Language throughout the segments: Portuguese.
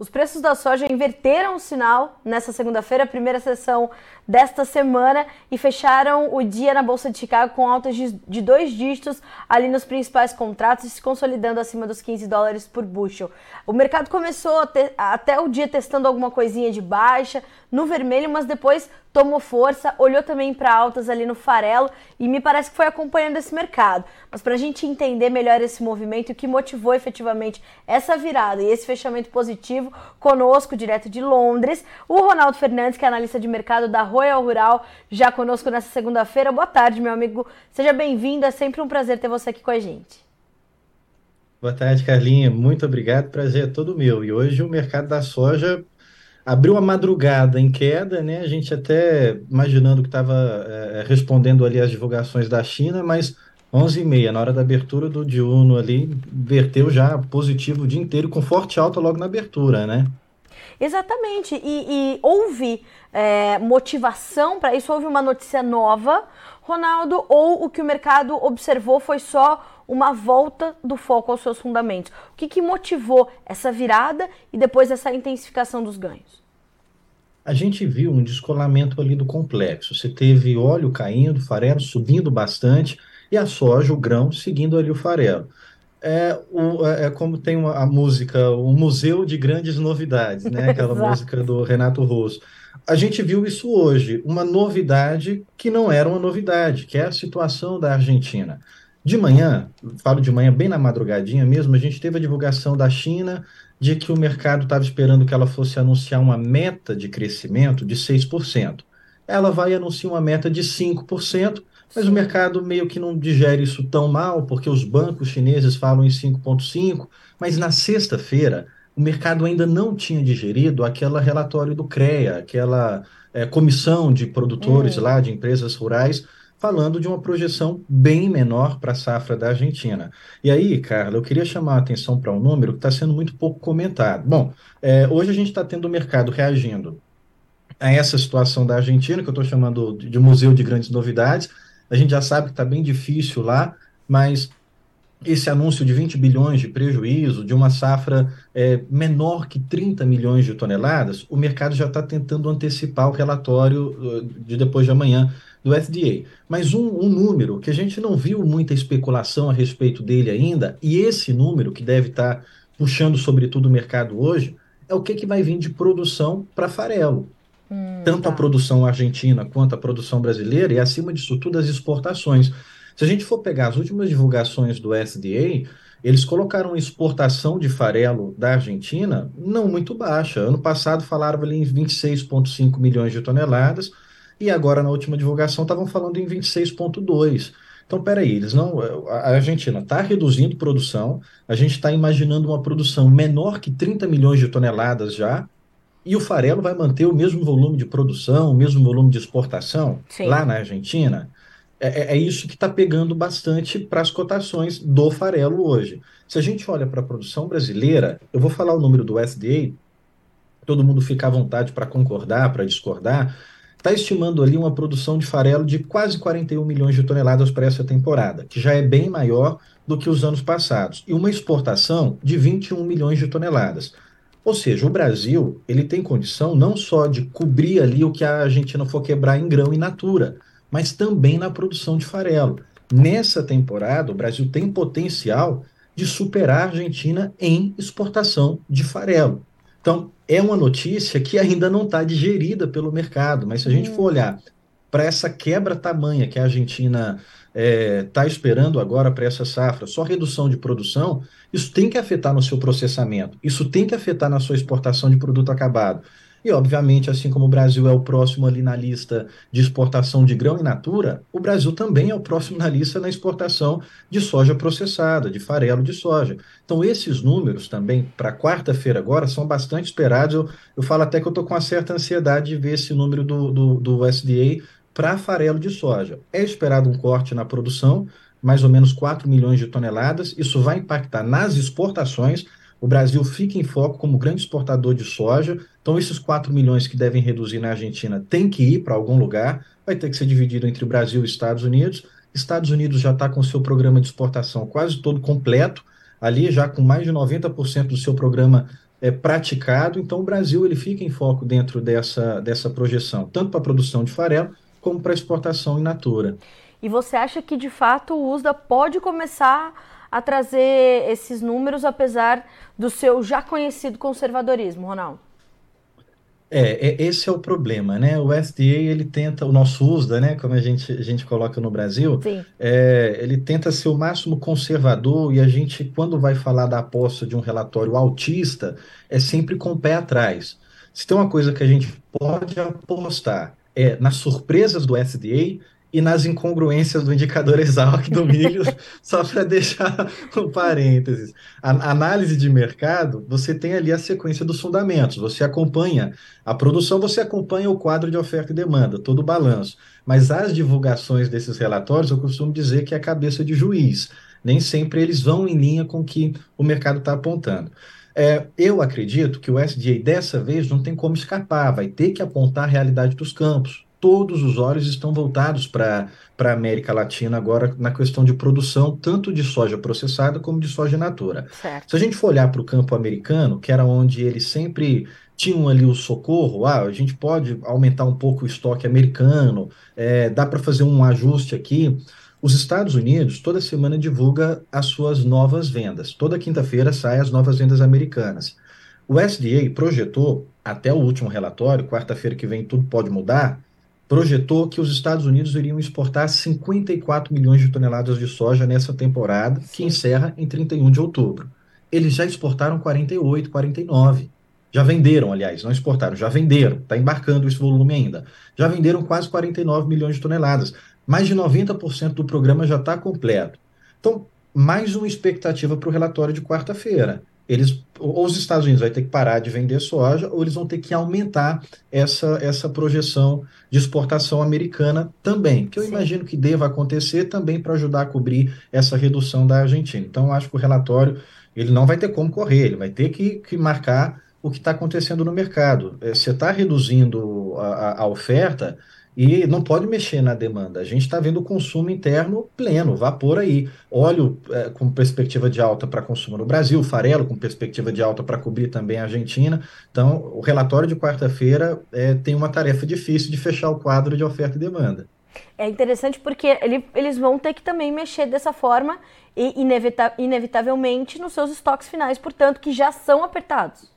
Os preços da soja inverteram o sinal nessa segunda-feira, primeira sessão desta semana, e fecharam o dia na Bolsa de Chicago com altas de dois dígitos ali nos principais contratos se consolidando acima dos 15 dólares por bushel. O mercado começou até o dia testando alguma coisinha de baixa no vermelho, mas depois tomou força, olhou também para altas ali no farelo e me parece que foi acompanhando esse mercado. Mas para a gente entender melhor esse movimento e o que motivou efetivamente essa virada e esse fechamento positivo, conosco, direto de Londres, o Ronaldo Fernandes, que é analista de mercado da Royal Rural, já conosco nessa segunda-feira. Boa tarde, meu amigo. Seja bem-vindo, é sempre um prazer ter você aqui com a gente. Boa tarde, Carlinha. Muito obrigado. Prazer é todo meu. E hoje o mercado da soja abriu a madrugada em queda, né? A gente até imaginando que estava é, respondendo ali as divulgações da China, mas 11h30, na hora da abertura do diurno ali, verteu já positivo o dia inteiro, com forte alta logo na abertura, né? Exatamente, e, e houve é, motivação para isso, houve uma notícia nova, Ronaldo, ou o que o mercado observou foi só uma volta do foco aos seus fundamentos? O que, que motivou essa virada e depois essa intensificação dos ganhos? A gente viu um descolamento ali do complexo. Você teve óleo caindo, farelo subindo bastante e a soja, o grão, seguindo ali o farelo. É, o, é, é como tem uma, a música, o Museu de Grandes Novidades, né? Aquela música do Renato Russo. A gente viu isso hoje, uma novidade que não era uma novidade, que é a situação da Argentina. De manhã, falo de manhã bem na madrugadinha mesmo, a gente teve a divulgação da China de que o mercado estava esperando que ela fosse anunciar uma meta de crescimento de 6%. Ela vai anunciar uma meta de 5%, mas o mercado meio que não digere isso tão mal, porque os bancos chineses falam em 5,5%, mas na sexta-feira o mercado ainda não tinha digerido aquele relatório do CREA, aquela é, comissão de produtores hum. lá, de empresas rurais, falando de uma projeção bem menor para a safra da Argentina. E aí, Carla, eu queria chamar a atenção para um número que está sendo muito pouco comentado. Bom, é, hoje a gente está tendo o mercado reagindo a essa situação da Argentina, que eu estou chamando de, de museu de grandes novidades. A gente já sabe que está bem difícil lá, mas esse anúncio de 20 bilhões de prejuízo, de uma safra é, menor que 30 milhões de toneladas, o mercado já está tentando antecipar o relatório uh, de depois de amanhã do FDA. Mas um, um, número que a gente não viu muita especulação a respeito dele ainda, e esse número que deve estar tá puxando sobretudo o mercado hoje, é o que, que vai vir de produção para farelo. Hum, Tanto tá. a produção argentina quanto a produção brasileira, e acima disso tudo as exportações. Se a gente for pegar as últimas divulgações do SDA, eles colocaram exportação de farelo da Argentina não muito baixa. Ano passado falaram ali em 26,5 milhões de toneladas, e agora na última divulgação estavam falando em 26,2. Então, peraí, eles não. A Argentina está reduzindo produção, a gente está imaginando uma produção menor que 30 milhões de toneladas já, e o farelo vai manter o mesmo volume de produção, o mesmo volume de exportação Sim. lá na Argentina. É, é, é isso que está pegando bastante para as cotações do farelo hoje. Se a gente olha para a produção brasileira, eu vou falar o número do SDA, todo mundo fica à vontade para concordar, para discordar, está estimando ali uma produção de farelo de quase 41 milhões de toneladas para essa temporada, que já é bem maior do que os anos passados, e uma exportação de 21 milhões de toneladas. Ou seja, o Brasil ele tem condição não só de cobrir ali o que a Argentina for quebrar em grão e natura, mas também na produção de farelo. Nessa temporada, o Brasil tem potencial de superar a Argentina em exportação de farelo. Então, é uma notícia que ainda não está digerida pelo mercado, mas se a gente for hum. olhar para essa quebra tamanha que a Argentina está é, tá esperando agora para essa safra, só redução de produção, isso tem que afetar no seu processamento, isso tem que afetar na sua exportação de produto acabado. E, obviamente, assim como o Brasil é o próximo ali na lista de exportação de grão in natura, o Brasil também é o próximo na lista na exportação de soja processada, de farelo de soja. Então, esses números também, para quarta-feira agora, são bastante esperados. Eu, eu falo até que eu estou com uma certa ansiedade de ver esse número do, do, do SDA para farelo de soja. É esperado um corte na produção, mais ou menos 4 milhões de toneladas. Isso vai impactar nas exportações o Brasil fica em foco como grande exportador de soja, então esses 4 milhões que devem reduzir na Argentina têm que ir para algum lugar, vai ter que ser dividido entre Brasil e os Estados Unidos. Estados Unidos já está com seu programa de exportação quase todo completo, ali já com mais de 90% do seu programa é, praticado. Então, o Brasil ele fica em foco dentro dessa, dessa projeção, tanto para a produção de farelo como para exportação in natura. E você acha que, de fato, o USDA pode começar a trazer esses números, apesar do seu já conhecido conservadorismo, Ronaldo? É, é, esse é o problema, né? O SDA, ele tenta, o nosso USDA, né, como a gente, a gente coloca no Brasil, é, ele tenta ser o máximo conservador e a gente, quando vai falar da aposta de um relatório autista, é sempre com o pé atrás. Se tem uma coisa que a gente pode apostar é nas surpresas do SDA e nas incongruências do indicador Exalc do milho, só para deixar um parênteses. A análise de mercado, você tem ali a sequência dos fundamentos, você acompanha a produção, você acompanha o quadro de oferta e demanda, todo o balanço. Mas as divulgações desses relatórios, eu costumo dizer que é a cabeça de juiz. Nem sempre eles vão em linha com o que o mercado está apontando. É, eu acredito que o SDA dessa vez não tem como escapar, vai ter que apontar a realidade dos campos todos os olhos estão voltados para a América Latina agora na questão de produção, tanto de soja processada como de soja natura. Certo. Se a gente for olhar para o campo americano, que era onde eles sempre tinham ali o socorro, ah, a gente pode aumentar um pouco o estoque americano, é, dá para fazer um ajuste aqui. Os Estados Unidos, toda semana, divulga as suas novas vendas. Toda quinta-feira saem as novas vendas americanas. O SDA projetou, até o último relatório, quarta-feira que vem tudo pode mudar, projetou que os Estados Unidos iriam exportar 54 milhões de toneladas de soja nessa temporada, que encerra em 31 de outubro. Eles já exportaram 48, 49. Já venderam, aliás, não exportaram, já venderam, está embarcando esse volume ainda. Já venderam quase 49 milhões de toneladas. Mais de 90% do programa já está completo. Então, mais uma expectativa para o relatório de quarta-feira eles, ou os Estados Unidos vai ter que parar de vender soja, ou eles vão ter que aumentar essa, essa projeção de exportação americana também, que eu Sim. imagino que deva acontecer também para ajudar a cobrir essa redução da Argentina. Então, eu acho que o relatório ele não vai ter como correr, ele vai ter que, que marcar o que está acontecendo no mercado. É, você está reduzindo a, a oferta, e não pode mexer na demanda. A gente está vendo o consumo interno pleno, vapor aí. Óleo é, com perspectiva de alta para consumo no Brasil, farelo com perspectiva de alta para cobrir também a Argentina. Então, o relatório de quarta-feira é, tem uma tarefa difícil de fechar o quadro de oferta e demanda. É interessante porque ele, eles vão ter que também mexer dessa forma e inevita inevitavelmente nos seus estoques finais, portanto, que já são apertados.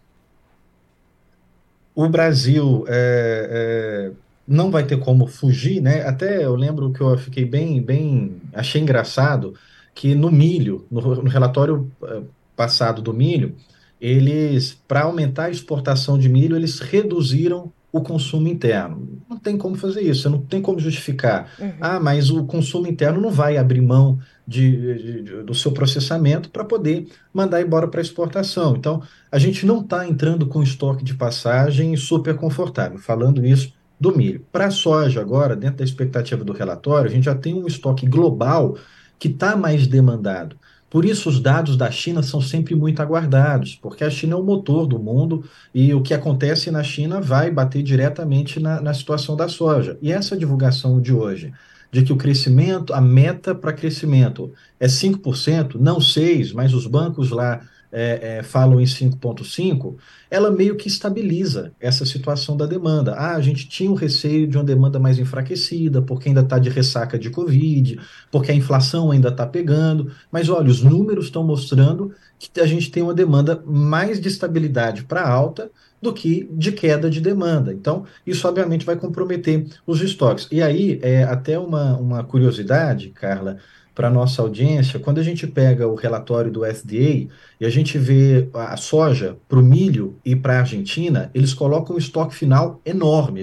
O Brasil é, é não vai ter como fugir, né? Até eu lembro que eu fiquei bem, bem, achei engraçado que no milho, no, no relatório uh, passado do milho, eles, para aumentar a exportação de milho, eles reduziram o consumo interno. Não tem como fazer isso, não tem como justificar. Uhum. Ah, mas o consumo interno não vai abrir mão de, de, de do seu processamento para poder mandar embora para exportação. Então, a gente não está entrando com estoque de passagem super confortável. Falando isso do milho. Para a soja, agora, dentro da expectativa do relatório, a gente já tem um estoque global que está mais demandado. Por isso, os dados da China são sempre muito aguardados, porque a China é o motor do mundo e o que acontece na China vai bater diretamente na, na situação da soja. E essa divulgação de hoje, de que o crescimento, a meta para crescimento é 5%, não 6%, mas os bancos lá é, é, falam em 5,5, ela meio que estabiliza essa situação da demanda. Ah, a gente tinha o receio de uma demanda mais enfraquecida, porque ainda está de ressaca de Covid, porque a inflação ainda está pegando, mas olha, os números estão mostrando que a gente tem uma demanda mais de estabilidade para alta do que de queda de demanda. Então, isso obviamente vai comprometer os estoques. E aí, é até uma, uma curiosidade, Carla, para a nossa audiência, quando a gente pega o relatório do SDA e a gente vê a soja para o milho e para a Argentina, eles colocam um estoque final enorme.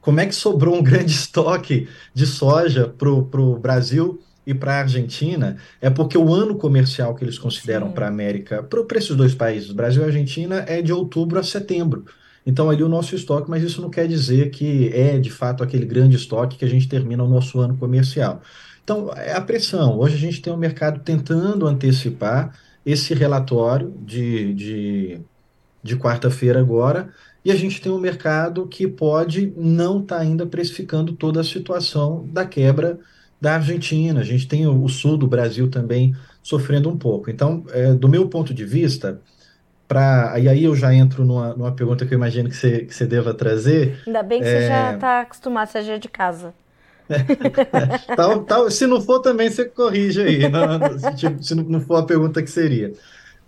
Como é que sobrou um grande estoque de soja para o Brasil e para a Argentina? É porque o ano comercial que eles consideram para a América, para esses dois países, Brasil e Argentina, é de outubro a setembro. Então, ali o nosso estoque, mas isso não quer dizer que é de fato aquele grande estoque que a gente termina o nosso ano comercial. Então, é a pressão. Hoje a gente tem o um mercado tentando antecipar esse relatório de, de, de quarta-feira agora, e a gente tem um mercado que pode não estar tá ainda precificando toda a situação da quebra da Argentina. A gente tem o, o sul do Brasil também sofrendo um pouco. Então, é, do meu ponto de vista, para. E aí eu já entro numa, numa pergunta que eu imagino que você, que você deva trazer. Ainda bem que é... você já está acostumado, você já é de casa. tal, tal, se não for também, você corrige aí, não, se, se, não for a pergunta que seria.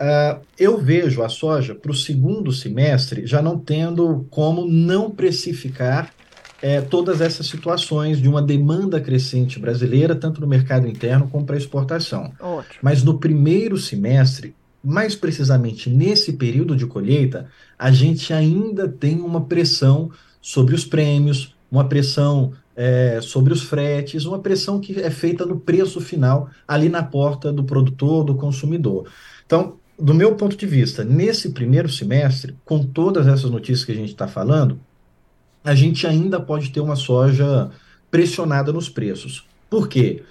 Uh, eu vejo a soja para o segundo semestre já não tendo como não precificar é, todas essas situações de uma demanda crescente brasileira, tanto no mercado interno como para exportação. Ótimo. Mas no primeiro semestre, mais precisamente nesse período de colheita, a gente ainda tem uma pressão sobre os prêmios, uma pressão é, sobre os fretes, uma pressão que é feita no preço final, ali na porta do produtor, do consumidor. Então, do meu ponto de vista, nesse primeiro semestre, com todas essas notícias que a gente está falando, a gente ainda pode ter uma soja pressionada nos preços. Por quê?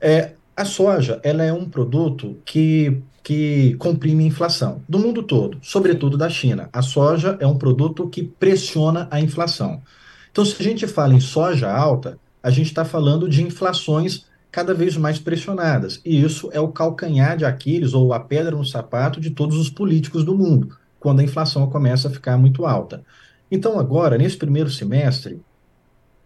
É, a soja ela é um produto que, que comprime a inflação do mundo todo, sobretudo da China. A soja é um produto que pressiona a inflação. Então, se a gente fala em soja alta, a gente está falando de inflações cada vez mais pressionadas. E isso é o calcanhar de Aquiles ou a pedra no sapato de todos os políticos do mundo, quando a inflação começa a ficar muito alta. Então, agora, nesse primeiro semestre,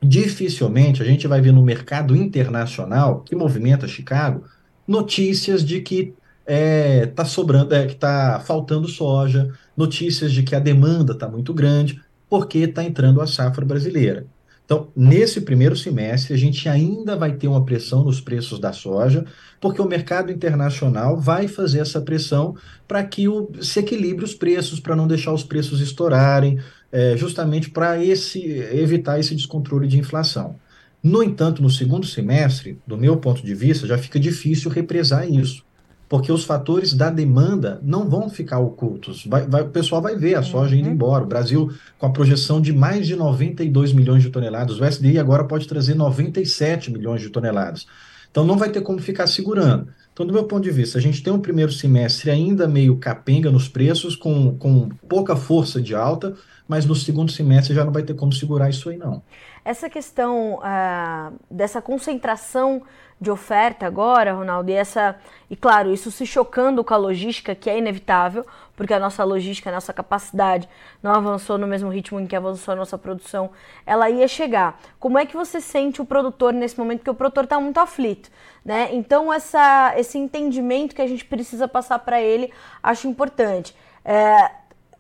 dificilmente a gente vai ver no mercado internacional que movimenta Chicago notícias de que é, tá sobrando, é, que está faltando soja, notícias de que a demanda está muito grande, porque está entrando a safra brasileira. Então, nesse primeiro semestre, a gente ainda vai ter uma pressão nos preços da soja, porque o mercado internacional vai fazer essa pressão para que o, se equilibre os preços, para não deixar os preços estourarem, é, justamente para evitar esse descontrole de inflação. No entanto, no segundo semestre, do meu ponto de vista, já fica difícil represar isso porque os fatores da demanda não vão ficar ocultos. Vai, vai, o pessoal vai ver a soja uhum. indo embora. O Brasil, com a projeção de mais de 92 milhões de toneladas, o SDI agora pode trazer 97 milhões de toneladas. Então não vai ter como ficar segurando. Então, do meu ponto de vista, a gente tem um primeiro semestre ainda meio capenga nos preços, com, com pouca força de alta, mas no segundo semestre já não vai ter como segurar isso aí, não. Essa questão uh, dessa concentração de oferta agora, Ronaldo, e essa e claro, isso se chocando com a logística, que é inevitável, porque a nossa logística, a nossa capacidade não avançou no mesmo ritmo em que avançou a nossa produção, ela ia chegar. Como é que você sente o produtor nesse momento que o produtor está muito aflito, né? Então essa esse entendimento que a gente precisa passar para ele, acho importante. É,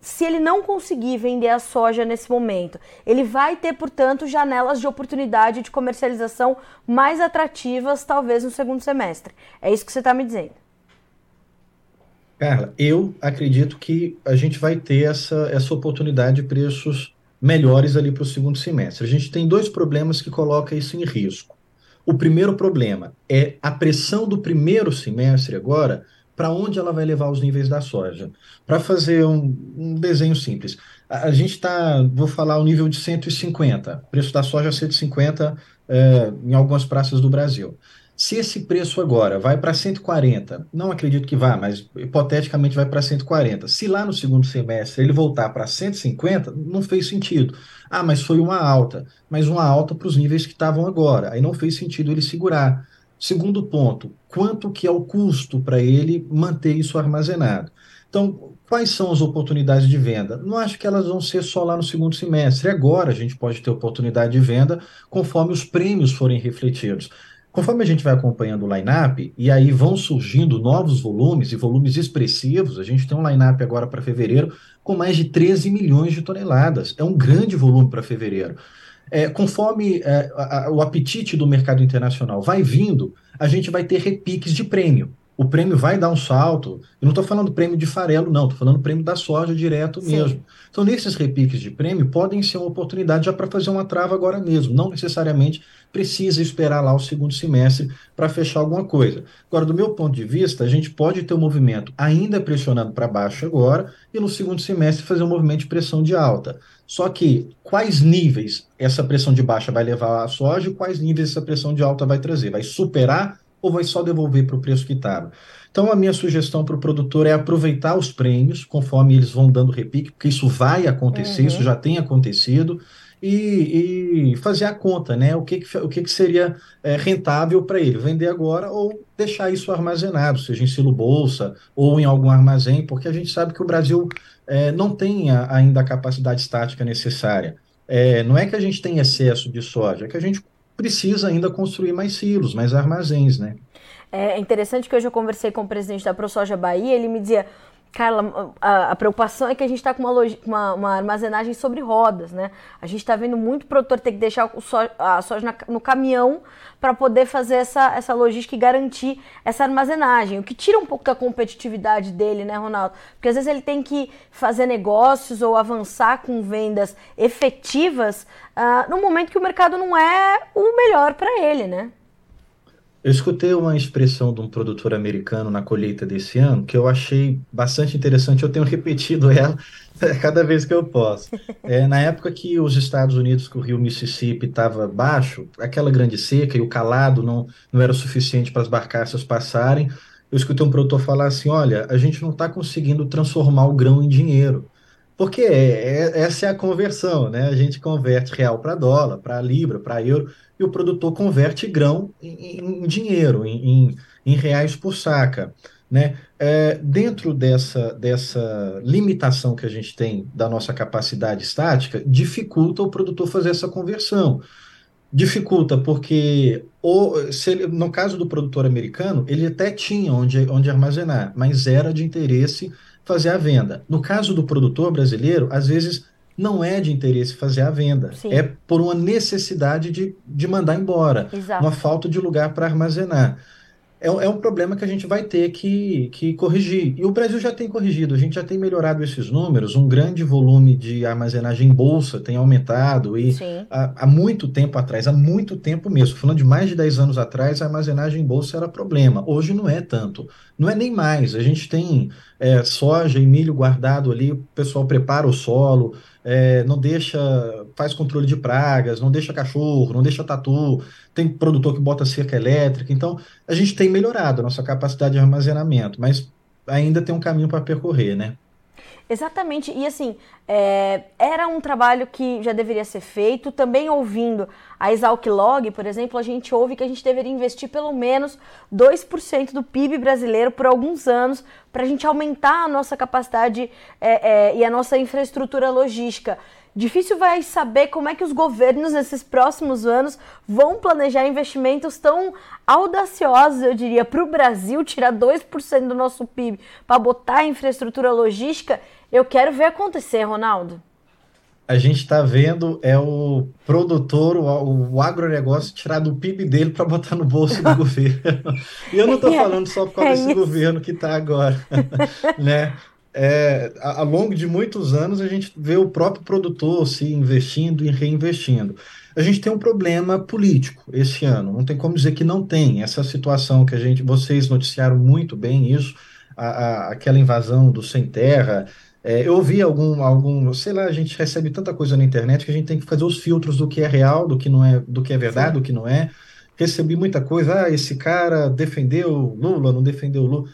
se ele não conseguir vender a soja nesse momento, ele vai ter, portanto, janelas de oportunidade de comercialização mais atrativas, talvez no segundo semestre. É isso que você está me dizendo. Carla, eu acredito que a gente vai ter essa, essa oportunidade de preços melhores ali para o segundo semestre. A gente tem dois problemas que colocam isso em risco. O primeiro problema é a pressão do primeiro semestre agora para onde ela vai levar os níveis da soja. Para fazer um, um, desenho simples, a, a gente está, vou falar o nível de 150, preço da soja 150 é, em algumas praças do Brasil. Se esse preço agora vai para 140, não acredito que vá, mas hipoteticamente vai para 140. Se lá no segundo semestre ele voltar para 150, não fez sentido. Ah, mas foi uma alta, mas uma alta para os níveis que estavam agora. Aí não fez sentido ele segurar. Segundo ponto, quanto que é o custo para ele manter isso armazenado? Então, quais são as oportunidades de venda? Não acho que elas vão ser só lá no segundo semestre. Agora a gente pode ter oportunidade de venda conforme os prêmios forem refletidos. Conforme a gente vai acompanhando o line-up, e aí vão surgindo novos volumes e volumes expressivos, a gente tem um line-up agora para fevereiro com mais de 13 milhões de toneladas. É um grande volume para fevereiro é, conforme é, a, a, o apetite do mercado internacional vai vindo, a gente vai ter repiques de prêmio. O prêmio vai dar um salto. Eu não estou falando prêmio de farelo, não, estou falando prêmio da soja direto Sim. mesmo. Então, nesses repiques de prêmio, podem ser uma oportunidade já para fazer uma trava agora mesmo. Não necessariamente precisa esperar lá o segundo semestre para fechar alguma coisa. Agora, do meu ponto de vista, a gente pode ter um movimento ainda pressionando para baixo agora e no segundo semestre fazer um movimento de pressão de alta. Só que quais níveis essa pressão de baixa vai levar a soja e quais níveis essa pressão de alta vai trazer? Vai superar ou vai só devolver para o preço que estava? Então, a minha sugestão para o produtor é aproveitar os prêmios conforme eles vão dando repique, porque isso vai acontecer, uhum. isso já tem acontecido, e, e fazer a conta, né? O que, que, o que, que seria é, rentável para ele, vender agora ou deixar isso armazenado, seja em silo bolsa ou em algum armazém, porque a gente sabe que o Brasil é, não tem a, ainda a capacidade estática necessária. É, não é que a gente tem excesso de soja, é que a gente precisa ainda construir mais silos, mais armazéns, né? É interessante que hoje eu conversei com o presidente da ProSoja Bahia, ele me dizia, Carla, a, a, preocupação é que a gente está com uma, uma, uma, armazenagem sobre rodas, né? A gente está vendo muito produtor ter que deixar so, a soja na, no caminhão para poder fazer essa, essa logística e garantir essa armazenagem, o que tira um pouco da competitividade dele, né, Ronaldo? Porque às vezes ele tem que fazer negócios ou avançar com vendas efetivas uh, no momento que o mercado não é o melhor para ele, né? Eu escutei uma expressão de um produtor americano na colheita desse ano que eu achei bastante interessante. Eu tenho repetido ela cada vez que eu posso. É, na época que os Estados Unidos, que o rio Mississippi estava baixo, aquela grande seca e o calado não, não era suficiente para as barcaças passarem, eu escutei um produtor falar assim: olha, a gente não está conseguindo transformar o grão em dinheiro. Porque é, é, essa é a conversão, né? A gente converte real para dólar, para libra, para euro e o produtor converte grão em, em dinheiro, em, em, em, reais por saca. Né? É, dentro dessa, dessa limitação que a gente tem da nossa capacidade estática, dificulta o produtor fazer essa conversão. Dificulta porque, o, se ele, no caso do produtor americano, ele até tinha onde, onde armazenar, mas era de interesse fazer a venda. No caso do produtor brasileiro, às vezes não é de interesse fazer a venda. Sim. É por uma necessidade de, de mandar embora. Exato. Uma falta de lugar para armazenar. É, é, um problema que a gente vai ter que, que corrigir. E o Brasil já tem corrigido, a gente já tem melhorado esses números. Um grande volume de armazenagem em bolsa tem aumentado. E há, há, muito tempo atrás, há muito tempo mesmo, falando de mais de 10 anos atrás, a armazenagem em bolsa era problema. Hoje não é tanto. Não é nem mais. A gente tem é, soja e milho guardado ali, o pessoal prepara o solo é, não deixa, faz controle de pragas, não deixa cachorro, não deixa tatu, tem produtor que bota cerca elétrica. Então, a gente tem melhorado a nossa capacidade de armazenamento, mas ainda tem um caminho para percorrer, né? Exatamente, e assim, é, era um trabalho que já deveria ser feito. Também ouvindo a Exalc Log, por exemplo, a gente ouve que a gente deveria investir pelo menos 2% do PIB brasileiro por alguns anos para a gente aumentar a nossa capacidade é, é, e a nossa infraestrutura logística. Difícil vai saber como é que os governos nesses próximos anos vão planejar investimentos tão audaciosos, eu diria, para o Brasil tirar 2% do nosso PIB para botar infraestrutura logística eu quero ver acontecer, Ronaldo. A gente está vendo é o produtor, o, o agronegócio tirar do PIB dele para botar no bolso do governo. E eu não estou é, falando só por causa é desse isso. governo que está agora, né? É, ao longo de muitos anos a gente vê o próprio produtor se investindo e reinvestindo. A gente tem um problema político esse ano, não tem como dizer que não tem. Essa situação que a gente, vocês noticiaram muito bem isso, a, a, aquela invasão do sem terra, é, eu ouvi algum, algum, sei lá, a gente recebe tanta coisa na internet que a gente tem que fazer os filtros do que é real, do que não é, do que é verdade, Sim. do que não é. Recebi muita coisa, ah, esse cara defendeu Lula, não defendeu Lula.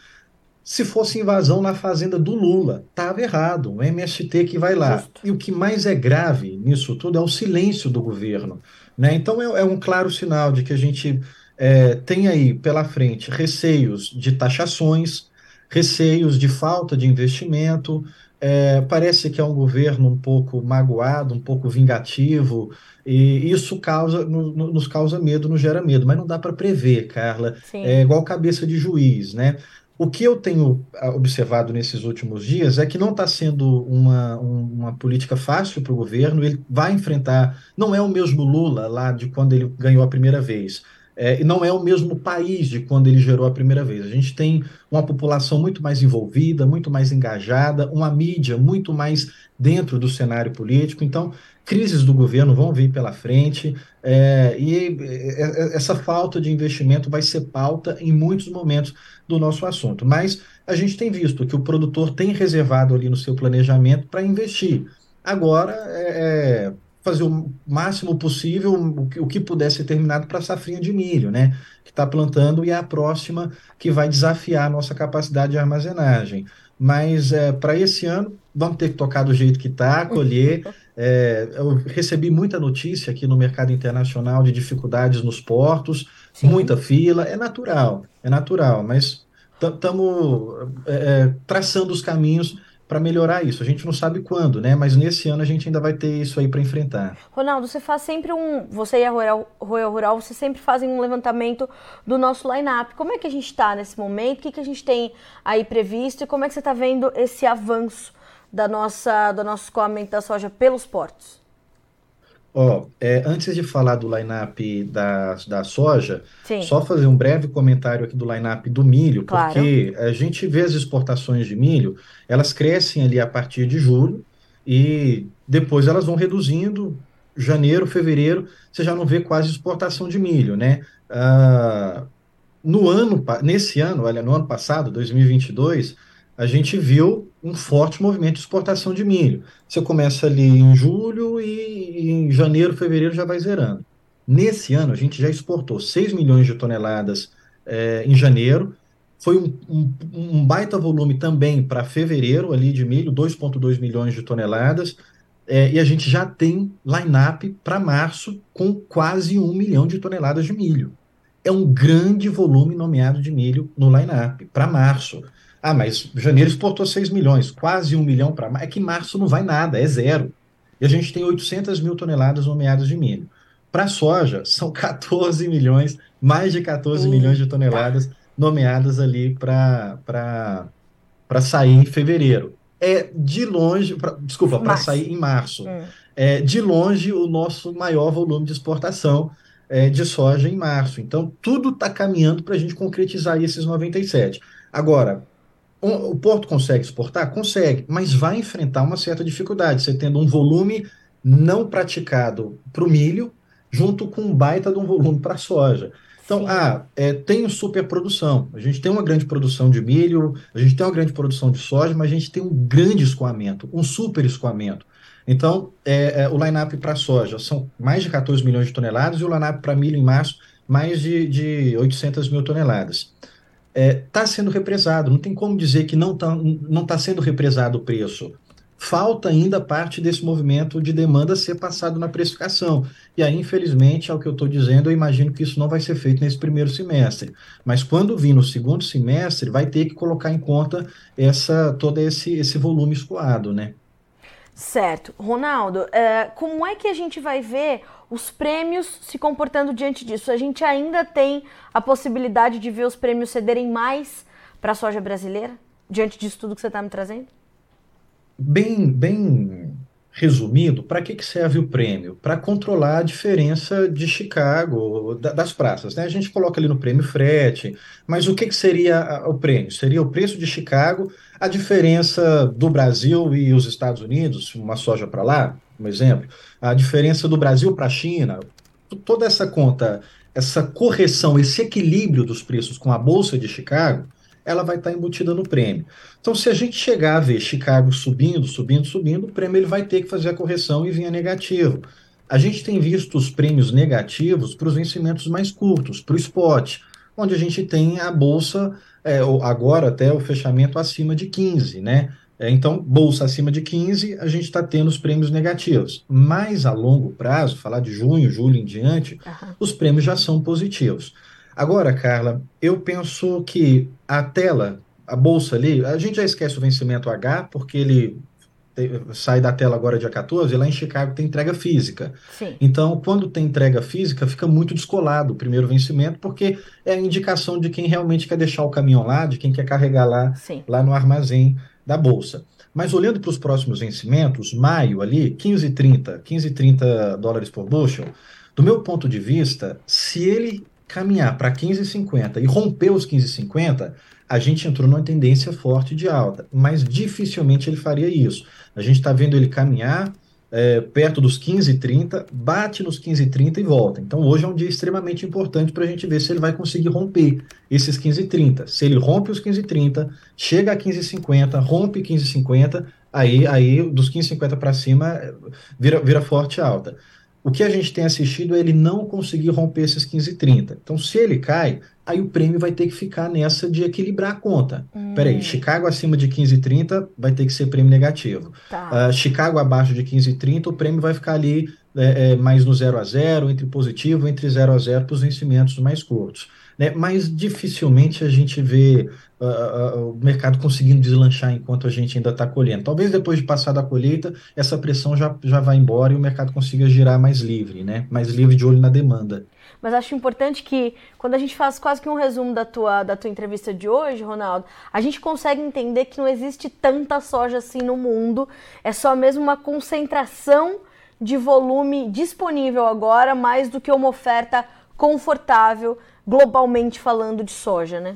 Se fosse invasão na fazenda do Lula, estava errado, o MST que vai lá. Justo. E o que mais é grave nisso tudo é o silêncio do governo. Né? Então é, é um claro sinal de que a gente é, tem aí pela frente receios de taxações, receios de falta de investimento, é, parece que é um governo um pouco magoado, um pouco vingativo, e isso causa, no, nos causa medo, nos gera medo, mas não dá para prever, Carla. Sim. É igual cabeça de juiz, né? O que eu tenho ah, observado nesses últimos dias é que não está sendo uma, uma política fácil para o governo. Ele vai enfrentar, não é o mesmo Lula lá de quando ele ganhou a primeira vez é, e não é o mesmo país de quando ele gerou a primeira vez. A gente tem uma população muito mais envolvida, muito mais engajada, uma mídia muito mais dentro do cenário político. Então, crises do governo vão vir pela frente é, e é, é, essa falta de investimento vai ser pauta em muitos momentos do nosso assunto. Mas a gente tem visto que o produtor tem reservado ali no seu planejamento para investir. Agora, é, é fazer o máximo possível, o que, o que puder ser terminado para a safrinha de milho, né? Que está plantando e é a próxima que vai desafiar a nossa capacidade de armazenagem. Mas é, para esse ano, vamos ter que tocar do jeito que está, colher. É, eu recebi muita notícia aqui no mercado internacional de dificuldades nos portos, Sim. muita fila, é natural, é natural, mas estamos é, traçando os caminhos para melhorar isso. A gente não sabe quando, né? Mas nesse ano a gente ainda vai ter isso aí para enfrentar. Ronaldo, você faz sempre um. Você e a Royal, Royal Rural, você sempre fazem um levantamento do nosso line-up. Como é que a gente está nesse momento? O que, que a gente tem aí previsto? E como é que você está vendo esse avanço da nossa, do nosso escoamento da soja pelos portos? Ó, é, antes de falar do line-up da, da soja, Sim. só fazer um breve comentário aqui do line-up do milho, claro. porque a gente vê as exportações de milho, elas crescem ali a partir de julho e depois elas vão reduzindo. Janeiro, fevereiro, você já não vê quase exportação de milho, né? Ah, no ano, nesse ano, olha, no ano passado, 2022, a gente viu um forte movimento de exportação de milho. Você começa ali em julho e em janeiro, fevereiro já vai zerando. Nesse ano, a gente já exportou 6 milhões de toneladas é, em janeiro. Foi um, um, um baita volume também para fevereiro ali de milho, 2,2 milhões de toneladas. É, e a gente já tem line-up para março com quase um milhão de toneladas de milho. É um grande volume nomeado de milho no line-up para março. Ah, mas janeiro exportou 6 milhões, quase 1 milhão para. É que março não vai nada, é zero. E a gente tem 800 mil toneladas nomeadas de milho. Para soja, são 14 milhões, mais de 14 milhões de toneladas nomeadas ali para sair em fevereiro. É de longe, pra, desculpa, para sair em março. Hum. É de longe o nosso maior volume de exportação é, de soja em março. Então, tudo está caminhando para a gente concretizar esses 97. Agora, o porto consegue exportar? Consegue, mas vai enfrentar uma certa dificuldade, você tendo um volume não praticado para o milho, junto com um baita de um volume para a soja. Então, Sim. ah, é, tem superprodução. A gente tem uma grande produção de milho, a gente tem uma grande produção de soja, mas a gente tem um grande escoamento, um super escoamento. Então, é, é, o line-up para soja são mais de 14 milhões de toneladas e o line-up para milho em março, mais de, de 800 mil toneladas está é, tá sendo represado. Não tem como dizer que não está não tá sendo represado o preço. Falta ainda parte desse movimento de demanda ser passado na precificação. E aí, infelizmente, ao que eu estou dizendo, eu imagino que isso não vai ser feito nesse primeiro semestre. Mas quando vir no segundo semestre, vai ter que colocar em conta essa todo esse, esse volume escoado, né? Certo. Ronaldo, é, como é que a gente vai ver os prêmios se comportando diante disso? A gente ainda tem a possibilidade de ver os prêmios cederem mais para a soja brasileira, diante disso tudo que você está me trazendo? Bem, bem resumido, para que, que serve o prêmio? Para controlar a diferença de Chicago, da, das praças. Né? A gente coloca ali no prêmio frete, mas o que, que seria o prêmio? Seria o preço de Chicago, a diferença do Brasil e os Estados Unidos, uma soja para lá, um exemplo, a diferença do Brasil para a China, toda essa conta, essa correção, esse equilíbrio dos preços com a Bolsa de Chicago, ela vai estar embutida no prêmio. Então, se a gente chegar a ver Chicago subindo, subindo, subindo, o prêmio ele vai ter que fazer a correção e vir a negativo. A gente tem visto os prêmios negativos para os vencimentos mais curtos, para o spot, onde a gente tem a bolsa, é, agora até o fechamento acima de 15, né? É, então, bolsa acima de 15, a gente está tendo os prêmios negativos. Mais a longo prazo, falar de junho, julho em diante, uhum. os prêmios já são positivos. Agora, Carla, eu penso que a tela, a bolsa ali, a gente já esquece o vencimento H, porque ele sai da tela agora dia 14, e lá em Chicago tem entrega física. Sim. Então, quando tem entrega física, fica muito descolado o primeiro vencimento, porque é a indicação de quem realmente quer deixar o caminhão lá, de quem quer carregar lá, lá no armazém da bolsa. Mas olhando para os próximos vencimentos, maio ali, 15,30, 15,30 dólares por bushel, do meu ponto de vista, se ele caminhar para 15,50 e romper os 15,50, a gente entrou numa tendência forte de alta, mas dificilmente ele faria isso. A gente está vendo ele caminhar é, perto dos 15,30, bate nos 15,30 e volta. Então hoje é um dia extremamente importante para a gente ver se ele vai conseguir romper esses 15,30. Se ele rompe os 15,30, chega a 15,50, rompe 15,50, aí, aí dos 15,50 para cima vira, vira forte alta. O que a gente tem assistido é ele não conseguir romper esses 15,30. Então, se ele cai, aí o prêmio vai ter que ficar nessa de equilibrar a conta. Hum. Peraí, Chicago acima de 15,30 vai ter que ser prêmio negativo. Tá. Uh, Chicago abaixo de 15,30, o prêmio vai ficar ali é, é, mais no 0 a 0, entre positivo, entre 0 a 0 para os vencimentos mais curtos. Né? Mas dificilmente a gente vê uh, uh, o mercado conseguindo deslanchar enquanto a gente ainda está colhendo. Talvez depois de passar da colheita, essa pressão já, já vai embora e o mercado consiga girar mais livre, né? mais livre de olho na demanda. Mas acho importante que, quando a gente faz quase que um resumo da tua, da tua entrevista de hoje, Ronaldo, a gente consegue entender que não existe tanta soja assim no mundo, é só mesmo uma concentração de volume disponível agora, mais do que uma oferta confortável, globalmente falando, de soja, né?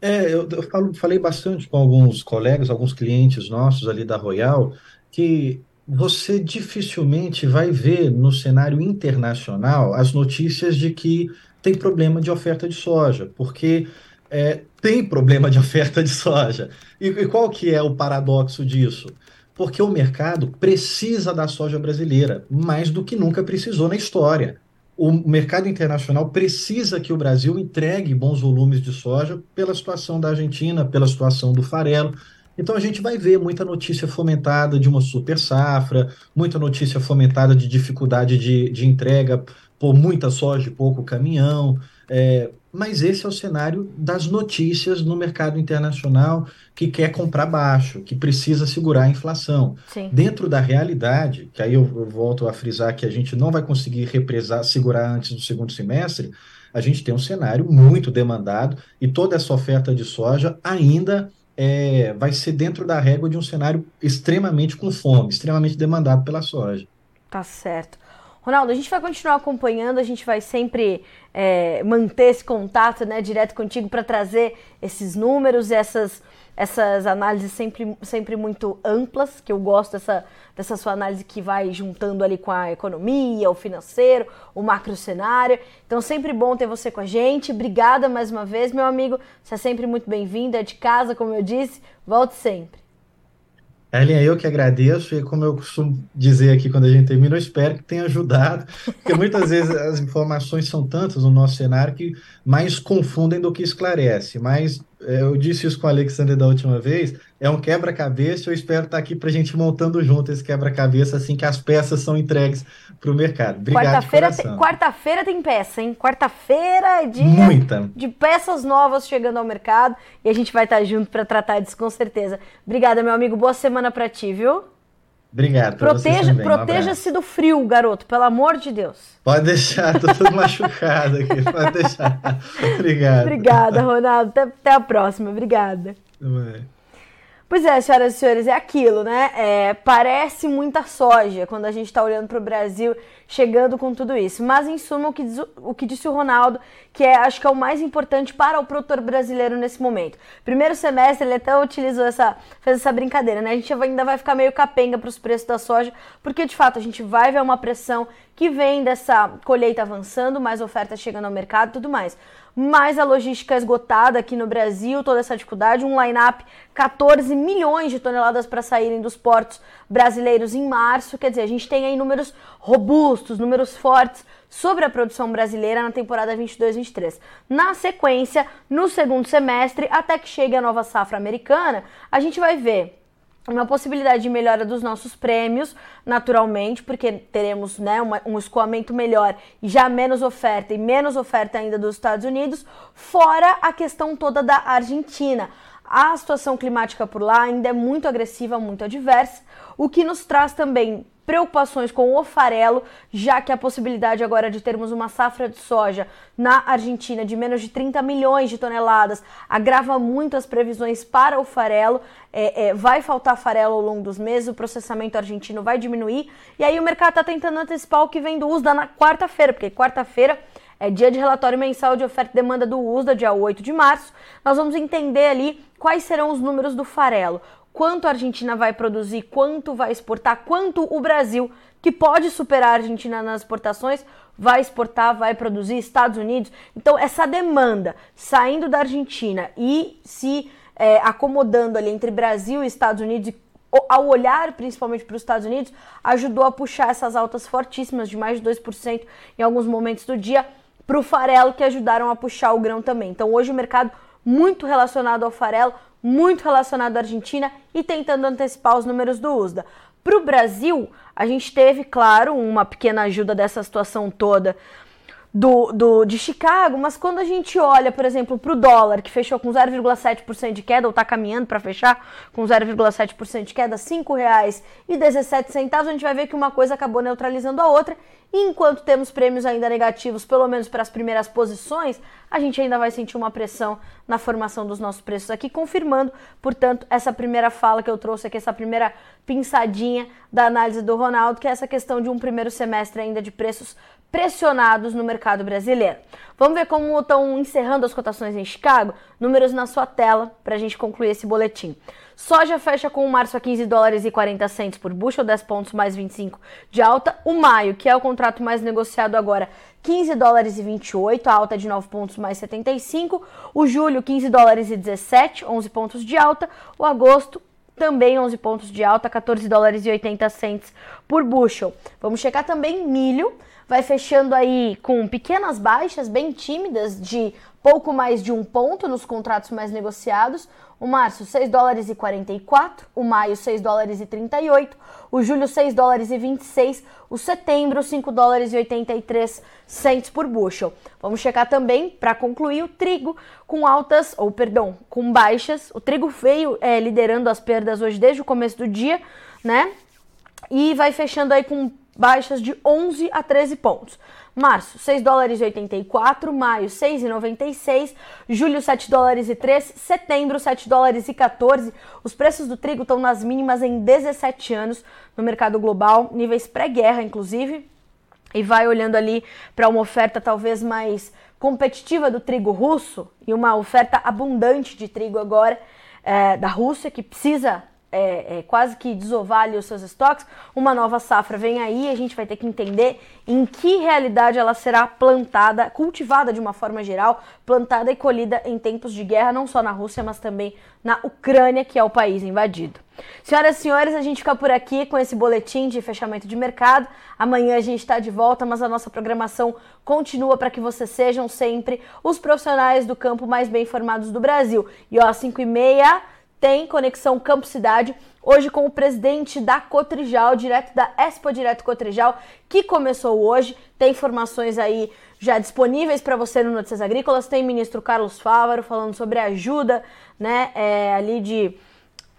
É, eu, eu falo, falei bastante com alguns colegas, alguns clientes nossos ali da Royal, que você dificilmente vai ver no cenário internacional as notícias de que tem problema de oferta de soja, porque é, tem problema de oferta de soja. E, e qual que é o paradoxo disso? Porque o mercado precisa da soja brasileira, mais do que nunca precisou na história. O mercado internacional precisa que o Brasil entregue bons volumes de soja pela situação da Argentina, pela situação do farelo. Então a gente vai ver muita notícia fomentada de uma super safra, muita notícia fomentada de dificuldade de, de entrega por muita soja e pouco caminhão. É, mas esse é o cenário das notícias no mercado internacional que quer comprar baixo, que precisa segurar a inflação. Sim. Dentro da realidade, que aí eu, eu, volto a frisar que a gente não vai conseguir represar, segurar antes do segundo semestre, a gente tem um cenário muito demandado e toda essa oferta de soja ainda é, vai ser dentro da régua de um cenário extremamente com fome, extremamente demandado pela soja. Tá certo. Ronaldo, a gente vai continuar acompanhando, a gente vai sempre é, manter esse contato né, direto contigo para trazer esses números, essas essas análises sempre, sempre muito amplas, que eu gosto dessa, dessa sua análise que vai juntando ali com a economia, o financeiro, o macro cenário. Então, sempre bom ter você com a gente. Obrigada mais uma vez, meu amigo. Você é sempre muito bem-vindo, é de casa, como eu disse. Volte sempre. Ellen, eu que agradeço, e como eu costumo dizer aqui quando a gente termina, eu espero que tenha ajudado, porque muitas vezes as informações são tantas no nosso cenário que mais confundem do que esclarece. Mas é, eu disse isso com o Alexander da última vez, é um quebra-cabeça, eu espero estar aqui para a gente montando junto esse quebra-cabeça assim que as peças são entregues para o mercado. Obrigado Quarta-feira tem, quarta tem peça, hein? Quarta-feira é dia Muita. de peças novas chegando ao mercado e a gente vai estar junto para tratar disso com certeza. Obrigada, meu amigo. Boa semana para ti, viu? Obrigado. Proteja, proteja-se um do frio, garoto, pelo amor de Deus. Pode deixar, tô todo machucado aqui. Pode deixar. Obrigado. Obrigada, Ronaldo. Até, até a próxima. Obrigada. Pois é, senhoras e senhores, é aquilo, né? É, parece muita soja quando a gente está olhando para o Brasil chegando com tudo isso. Mas, em suma, o que, diz, o que disse o Ronaldo, que é, acho que é o mais importante para o produtor brasileiro nesse momento. Primeiro semestre, ele até utilizou essa, fez essa brincadeira, né? A gente ainda vai ficar meio capenga para os preços da soja, porque, de fato, a gente vai ver uma pressão que vem dessa colheita avançando, mais oferta chegando ao mercado e tudo mais mais a logística esgotada aqui no Brasil, toda essa dificuldade, um line-up 14 milhões de toneladas para saírem dos portos brasileiros em março, quer dizer, a gente tem aí números robustos, números fortes sobre a produção brasileira na temporada 22-23. Na sequência, no segundo semestre, até que chegue a nova safra americana, a gente vai ver uma possibilidade de melhora dos nossos prêmios, naturalmente, porque teremos né, uma, um escoamento melhor e já menos oferta e menos oferta ainda dos Estados Unidos, fora a questão toda da Argentina. A situação climática por lá ainda é muito agressiva, muito adversa, o que nos traz também preocupações com o farelo, já que a possibilidade agora de termos uma safra de soja na Argentina de menos de 30 milhões de toneladas agrava muito as previsões para o farelo. É, é, vai faltar farelo ao longo dos meses, o processamento argentino vai diminuir, e aí o mercado está tentando antecipar o que vem do USDA na quarta-feira, porque quarta-feira é dia de relatório mensal de oferta e demanda do USDA, dia 8 de março. Nós vamos entender ali quais serão os números do farelo quanto a Argentina vai produzir, quanto vai exportar, quanto o Brasil, que pode superar a Argentina nas exportações, vai exportar, vai produzir, Estados Unidos. Então, essa demanda saindo da Argentina e se é, acomodando ali entre Brasil e Estados Unidos, ao olhar principalmente para os Estados Unidos, ajudou a puxar essas altas fortíssimas de mais de 2% em alguns momentos do dia para o farelo que ajudaram a puxar o grão também. Então hoje o mercado muito relacionado ao farelo, muito relacionado à Argentina e tentando antecipar os números do USDA. Para o Brasil, a gente teve, claro, uma pequena ajuda dessa situação toda do, do, de Chicago, mas quando a gente olha, por exemplo, para o dólar, que fechou com 0,7% de queda, ou está caminhando para fechar com 0,7% de queda, R$ 5,17, a gente vai ver que uma coisa acabou neutralizando a outra. E enquanto temos prêmios ainda negativos, pelo menos para as primeiras posições, a gente ainda vai sentir uma pressão na formação dos nossos preços aqui, confirmando, portanto, essa primeira fala que eu trouxe aqui, essa primeira pinçadinha da análise do Ronaldo, que é essa questão de um primeiro semestre ainda de preços pressionados no mercado brasileiro. Vamos ver como estão encerrando as cotações em Chicago? Números na sua tela para a gente concluir esse boletim. Soja fecha com o março a 15 dólares e 40 centos por bushel, 10 pontos mais 25 de alta. O maio, que é o contrato mais negociado agora, 15 dólares e 28, alta de 9 pontos mais 75. O julho, 15 dólares e 17, 11 pontos de alta. O agosto, também 11 pontos de alta, 14 dólares e 80 centos por bushel. Vamos checar também milho vai fechando aí com pequenas baixas bem tímidas de pouco mais de um ponto nos contratos mais negociados. O março, 6 dólares e 44, o maio, 6 dólares e 38, o julho, 6 dólares e 26, o setembro, 5 dólares e 83 cents por bushel. Vamos checar também, para concluir, o trigo com altas, ou perdão, com baixas. O trigo veio é, liderando as perdas hoje desde o começo do dia, né? E vai fechando aí com baixas de 11 a 13 pontos. Março, 6 dólares e 84, maio, 6,96, julho, 7 dólares e 3, setembro, 7 dólares e 14. Os preços do trigo estão nas mínimas em 17 anos no mercado global, níveis pré-guerra, inclusive. E vai olhando ali para uma oferta talvez mais competitiva do trigo russo e uma oferta abundante de trigo agora é, da Rússia, que precisa é, é, quase que desovar ali os seus estoques, uma nova safra vem aí, a gente vai ter que entender em que realidade ela será plantada, cultivada de uma forma geral, plantada e colhida em tempos de guerra, não só na Rússia, mas também na Ucrânia, que é o país invadido. Senhoras e senhores, a gente fica por aqui com esse boletim de fechamento de mercado. Amanhã a gente está de volta, mas a nossa programação continua para que vocês sejam sempre os profissionais do campo mais bem informados do Brasil. E ó, às 5 e meia tem conexão Campo Cidade, hoje com o presidente da Cotrijal, direto da Expo Direto Cotrijal, que começou hoje. Tem informações aí já disponíveis para você no Notícias Agrícolas. Tem ministro Carlos Fávaro falando sobre a ajuda, né, é, ali de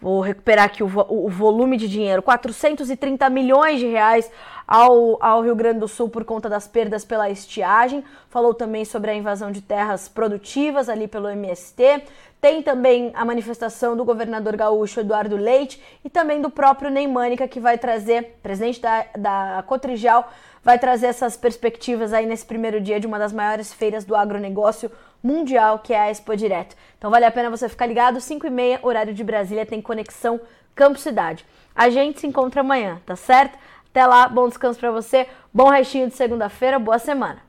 Vou recuperar aqui o, o, volume de dinheiro: 430 milhões de reais ao, ao Rio Grande do Sul por conta das perdas pela estiagem. Falou também sobre a invasão de terras produtivas ali pelo MST. Tem também a manifestação do governador gaúcho Eduardo Leite e também do próprio Neymânica, que vai trazer, presidente da, da Cotrijal, vai trazer essas perspectivas aí nesse primeiro dia de uma das maiores feiras do agronegócio mundial, que é a Expo Direto. Então vale a pena você ficar ligado, 5 e meia, horário de Brasília, tem conexão Campo Cidade. A gente se encontra amanhã, tá certo? Até lá, bom descanso para você, bom restinho de segunda-feira, boa semana.